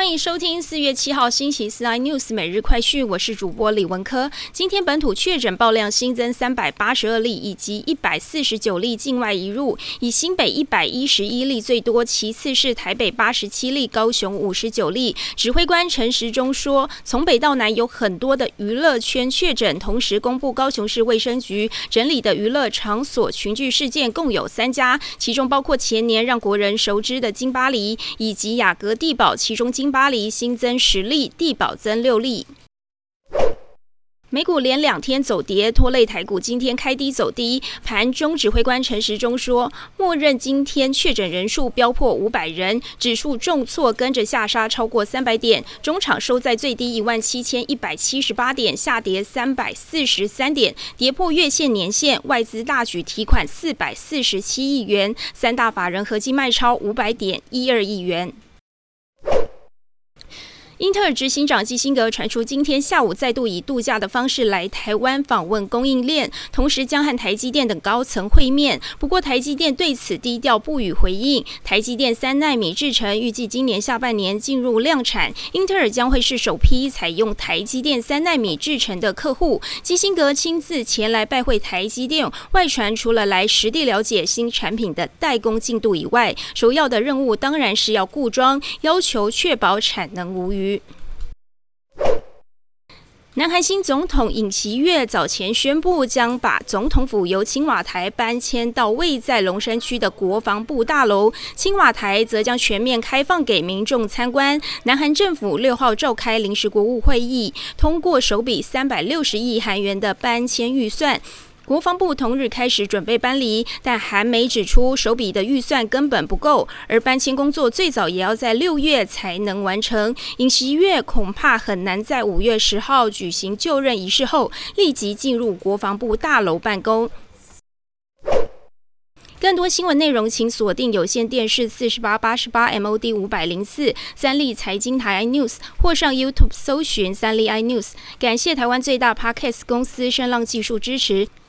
欢迎收听四月七号星期四 iNews 每日快讯，我是主播李文科。今天本土确诊爆量新增三百八十二例，以及一百四十九例境外移入，以新北一百一十一例最多，其次是台北八十七例，高雄五十九例。指挥官陈时中说，从北到南有很多的娱乐圈确诊，同时公布高雄市卫生局整理的娱乐场所群聚事件共有三家，其中包括前年让国人熟知的金巴黎以及雅阁地堡，其中金。巴黎新增十例，地保增六例。美股连两天走跌，拖累台股今天开低走低。盘中指挥官陈时中说，默认今天确诊人数飙破五百人，指数重挫，跟着下杀超过三百点，中场收在最低一万七千一百七十八点，下跌三百四十三点，跌破月线年线。外资大举提款四百四十七亿元，三大法人合计卖超五百点一二亿元。英特尔执行长基辛格传出，今天下午再度以度假的方式来台湾访问供应链，同时将和台积电等高层会面。不过，台积电对此低调不予回应。台积电三纳米制程预计今年下半年进入量产，英特尔将会是首批采用台积电三纳米制程的客户。基辛格亲自前来拜会台积电，外传除了来实地了解新产品的代工进度以外，首要的任务当然是要固装，要求确保产能无虞。南韩新总统尹锡悦早前宣布，将把总统府由青瓦台搬迁到位在龙山区的国防部大楼，青瓦台则将全面开放给民众参观。南韩政府六号召开临时国务会议，通过首笔三百六十亿韩元的搬迁预算。国防部同日开始准备搬离，但韩媒指出，手笔的预算根本不够，而搬迁工作最早也要在六月才能完成。尹锡悦恐怕很难在五月十号举行就任仪式后，立即进入国防部大楼办公。更多新闻内容，请锁定有线电视四十八八十八 MOD 五百零四三立财经台 iNews，或上 YouTube 搜寻三立 iNews。感谢台湾最大 Podcast 公司声浪技术支持。